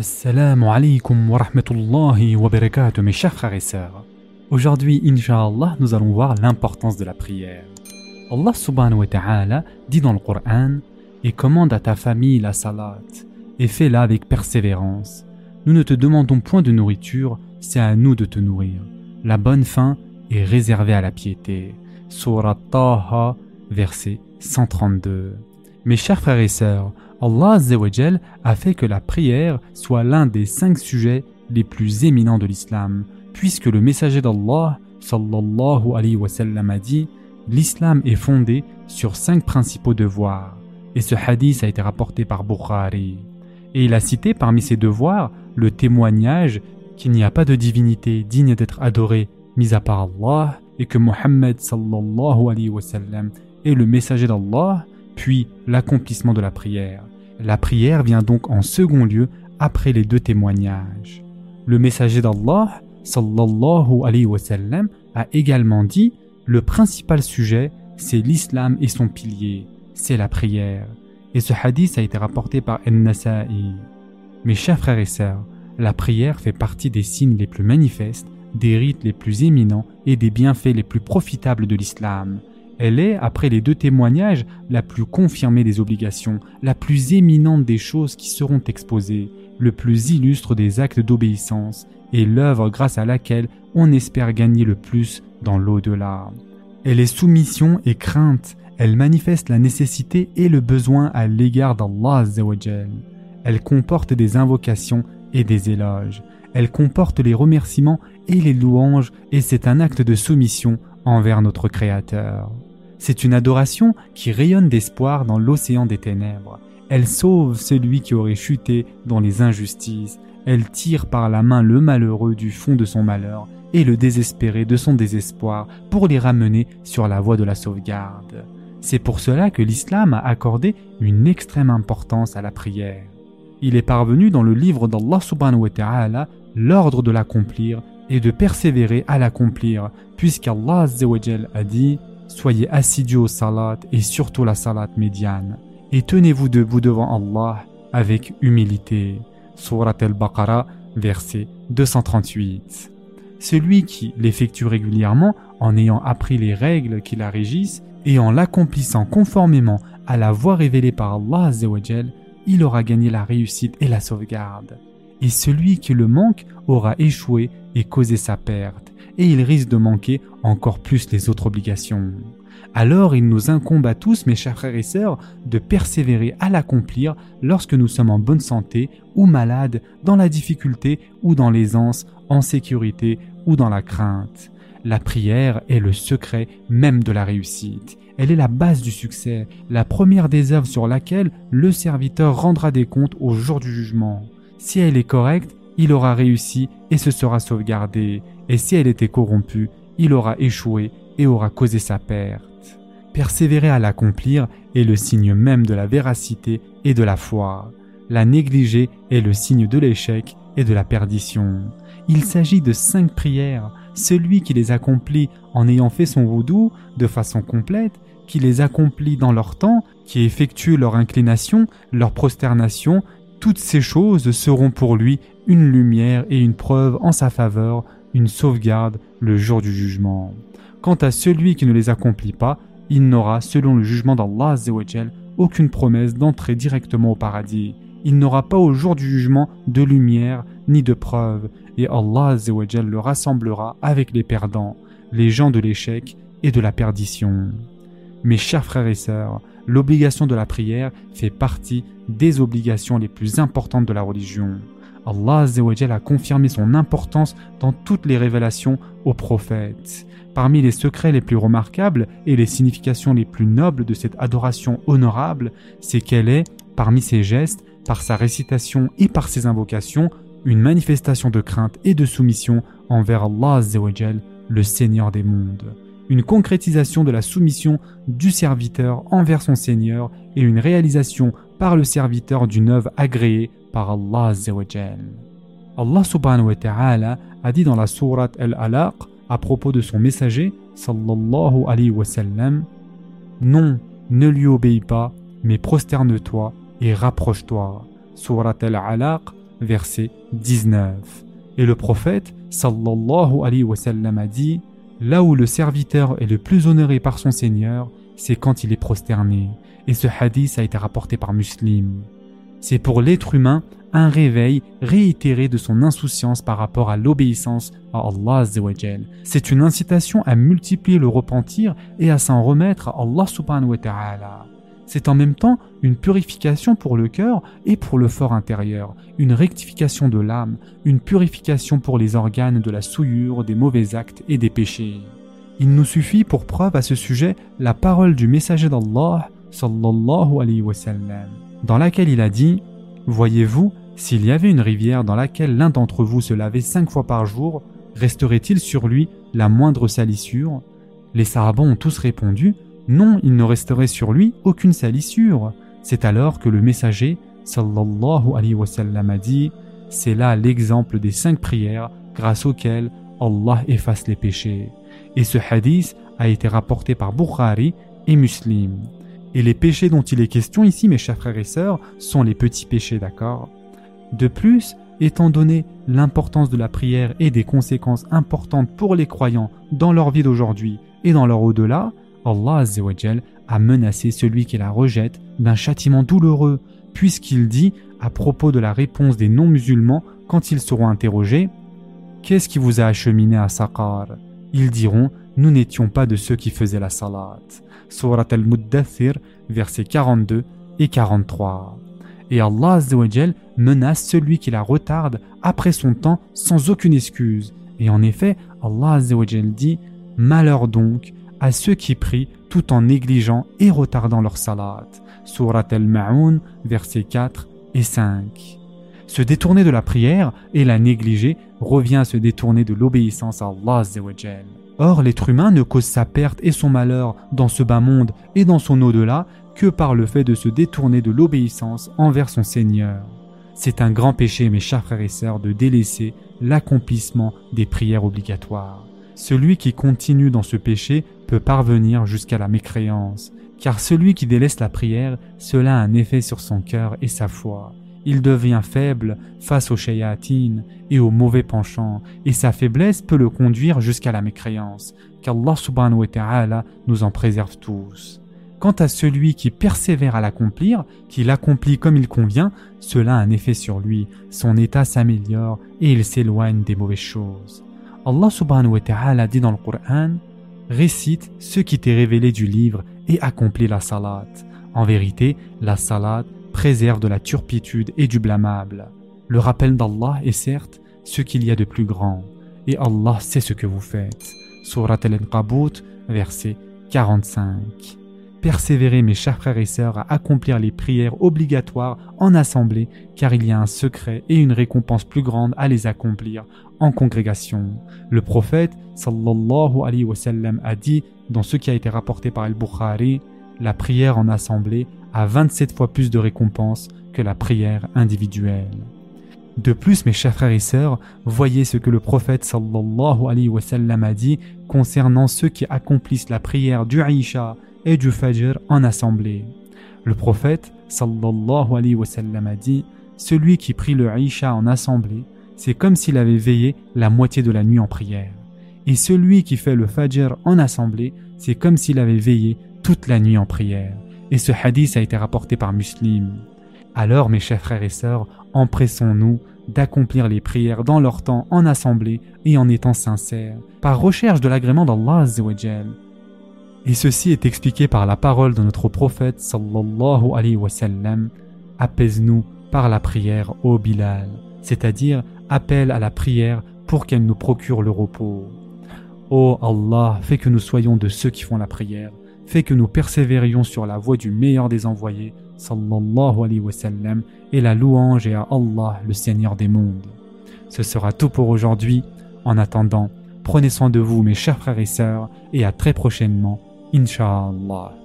Assalamu alaikum wa rahmatullahi wa barakatuh mes chers frères et sœurs. Aujourd'hui, Inch'Allah, nous allons voir l'importance de la prière. Allah subhanahu wa ta'ala dit dans le Coran et commande à ta famille la salat et fais-la avec persévérance. Nous ne te demandons point de nourriture, c'est à nous de te nourrir. La bonne faim est réservée à la piété. Surat Taha, verset 132. Mes chers frères et sœurs, Allah a fait que la prière soit l'un des cinq sujets les plus éminents de l'islam, puisque le messager d'Allah sallallahu alayhi wa sallam a dit L'islam est fondé sur cinq principaux devoirs. Et ce hadith a été rapporté par Bukhari. Et il a cité parmi ses devoirs le témoignage qu'il n'y a pas de divinité digne d'être adorée mis à part Allah et que Mohammed sallallahu alayhi wa sallam est le messager d'Allah, puis l'accomplissement de la prière. La prière vient donc en second lieu après les deux témoignages. Le messager d'Allah sallallahu alayhi wa a également dit le principal sujet c'est l'islam et son pilier, c'est la prière. Et ce hadith a été rapporté par An-Nasa'i. Mes chers frères et sœurs, la prière fait partie des signes les plus manifestes, des rites les plus éminents et des bienfaits les plus profitables de l'islam. Elle est, après les deux témoignages, la plus confirmée des obligations, la plus éminente des choses qui seront exposées, le plus illustre des actes d'obéissance, et l'œuvre grâce à laquelle on espère gagner le plus dans l'au-delà. Elle est soumission et crainte, elle manifeste la nécessité et le besoin à l'égard d'Allah Elle comporte des invocations et des éloges. Elle comporte les remerciements et les louanges et c'est un acte de soumission envers notre Créateur. C'est une adoration qui rayonne d'espoir dans l'océan des ténèbres. Elle sauve celui qui aurait chuté dans les injustices. Elle tire par la main le malheureux du fond de son malheur et le désespéré de son désespoir pour les ramener sur la voie de la sauvegarde. C'est pour cela que l'islam a accordé une extrême importance à la prière. Il est parvenu dans le livre d'Allah subhanahu wa ta'ala l'ordre de l'accomplir et de persévérer à l'accomplir, puisqu'Allah a dit soyez assidus au salat et surtout la salat médiane, et tenez-vous debout devant Allah avec humilité. Surat al-Baqarah, verset 238. Celui qui l'effectue régulièrement en ayant appris les règles qui la régissent et en l'accomplissant conformément à la voie révélée par Allah il aura gagné la réussite et la sauvegarde. Et celui qui le manque aura échoué et causé sa perte et il risque de manquer encore plus les autres obligations. Alors il nous incombe à tous, mes chers frères et sœurs, de persévérer à l'accomplir lorsque nous sommes en bonne santé ou malades, dans la difficulté ou dans l'aisance, en sécurité ou dans la crainte. La prière est le secret même de la réussite. Elle est la base du succès, la première des œuvres sur laquelle le serviteur rendra des comptes au jour du jugement. Si elle est correcte, il aura réussi et se sera sauvegardé, et si elle était corrompue, il aura échoué et aura causé sa perte. Persévérer à l'accomplir est le signe même de la véracité et de la foi. La négliger est le signe de l'échec et de la perdition. Il s'agit de cinq prières. Celui qui les accomplit en ayant fait son voudou de façon complète, qui les accomplit dans leur temps, qui effectue leur inclination, leur prosternation, toutes ces choses seront pour lui une lumière et une preuve en sa faveur, une sauvegarde le jour du jugement. Quant à celui qui ne les accomplit pas, il n'aura, selon le jugement d'Allah aucune promesse d'entrer directement au paradis. Il n'aura pas au jour du jugement de lumière ni de preuve, et Allah le rassemblera avec les perdants, les gens de l'échec et de la perdition. Mes chers frères et sœurs, l'obligation de la prière fait partie des obligations les plus importantes de la religion. Allah a confirmé son importance dans toutes les révélations aux prophètes. Parmi les secrets les plus remarquables et les significations les plus nobles de cette adoration honorable, c'est qu'elle est, parmi ses gestes, par sa récitation et par ses invocations, une manifestation de crainte et de soumission envers Allah le Seigneur des mondes une concrétisation de la soumission du serviteur envers son Seigneur et une réalisation par le serviteur d'une œuvre agréée par Allah Allah subhanahu wa ta'ala a dit dans la sourate Al-Alaq à propos de son messager sallallahu alayhi wa sallam Non, ne lui obéis pas, mais prosterne-toi et rapproche-toi. Surat Al-Alaq, verset 19. Et le prophète sallallahu alayhi wa sallam a dit Là où le serviteur est le plus honoré par son Seigneur, c'est quand il est prosterné. Et ce hadith a été rapporté par Muslim. C'est pour l'être humain un réveil réitéré de son insouciance par rapport à l'obéissance à Allah C'est une incitation à multiplier le repentir et à s'en remettre à Allah subhanahu wa ta'ala. C'est en même temps une purification pour le cœur et pour le fort intérieur, une rectification de l'âme, une purification pour les organes de la souillure, des mauvais actes et des péchés. Il nous suffit pour preuve à ce sujet la parole du messager d'Allah sallallahu alayhi dans laquelle il a dit Voyez-vous, s'il y avait une rivière dans laquelle l'un d'entre vous se lavait cinq fois par jour, resterait-il sur lui la moindre salissure? Les Sarabans ont tous répondu Non, il ne resterait sur lui aucune salissure. C'est alors que le messager, sallallahu alayhi wa sallam, a dit C'est là l'exemple des cinq prières grâce auxquelles Allah efface les péchés. Et ce hadith a été rapporté par Bukhari et Muslim. Et les péchés dont il est question ici, mes chers frères et sœurs, sont les petits péchés, d'accord? De plus, étant donné l'importance de la prière et des conséquences importantes pour les croyants dans leur vie d'aujourd'hui et dans leur au-delà, Allah a menacé celui qui la rejette d'un châtiment douloureux, puisqu'il dit à propos de la réponse des non-musulmans quand ils seront interrogés Qu'est-ce qui vous a acheminé à Saqar? Ils diront Nous n'étions pas de ceux qui faisaient la salat. Surat al-Muddathir, versets 42 et 43. Et Allah menace celui qui la retarde après son temps sans aucune excuse. Et en effet, Allah dit Malheur donc à ceux qui prient tout en négligeant et retardant leur salat. Al-Ma'un, versets 4 et 5. Se détourner de la prière et la négliger revient à se détourner de l'obéissance à Allah. Or, l'être humain ne cause sa perte et son malheur dans ce bas monde et dans son au-delà que par le fait de se détourner de l'obéissance envers son Seigneur. C'est un grand péché, mes chers frères et sœurs, de délaisser l'accomplissement des prières obligatoires. Celui qui continue dans ce péché peut parvenir jusqu'à la mécréance, car celui qui délaisse la prière, cela a un effet sur son cœur et sa foi il devient faible face aux shayatines et aux mauvais penchants, et sa faiblesse peut le conduire jusqu'à la mécréance, qu'Allah subhanahu wa ta'ala nous en préserve tous. Quant à celui qui persévère à l'accomplir, qui l'accomplit comme il convient, cela a un effet sur lui, son état s'améliore et il s'éloigne des mauvaises choses. Allah subhanahu wa ta'ala dit dans le Coran Récite ce qui t'est révélé du livre et accomplis la salat. En vérité, la salat préserve de la turpitude et du blâmable. Le rappel d'Allah est certes ce qu'il y a de plus grand, et Allah sait ce que vous faites. Surat al-Ankabut, verset 45. Persévérez mes chers frères et sœurs à accomplir les prières obligatoires en assemblée, car il y a un secret et une récompense plus grande à les accomplir en congrégation. Le prophète sallallahu alayhi wa sallam a dit dans ce qui a été rapporté par Al-Bukhari, la prière en assemblée a 27 fois plus de récompenses que la prière individuelle. De plus, mes chers frères et sœurs, voyez ce que le prophète sallallahu alayhi wa sallam a dit concernant ceux qui accomplissent la prière du Aisha et du Fajr en assemblée. Le prophète sallallahu alayhi wa a dit Celui qui prie le Aisha en assemblée, c'est comme s'il avait veillé la moitié de la nuit en prière. Et celui qui fait le Fajr en assemblée, c'est comme s'il avait veillé toute la nuit en prière. Et ce hadith a été rapporté par Muslim. Alors, mes chers frères et sœurs, empressons-nous d'accomplir les prières dans leur temps en assemblée et en étant sincères, par recherche de l'agrément d'Allah. Et ceci est expliqué par la parole de notre prophète sallallahu alayhi wa sallam Apaise-nous par la prière, ô Bilal, c'est-à-dire appelle à la prière pour qu'elle nous procure le repos. Ô Allah, fais que nous soyons de ceux qui font la prière fait que nous persévérions sur la voie du meilleur des envoyés, sallallahu alayhi wa sallam, et la louange est à Allah, le Seigneur des mondes. Ce sera tout pour aujourd'hui. En attendant, prenez soin de vous, mes chers frères et sœurs, et à très prochainement, Inch'Allah.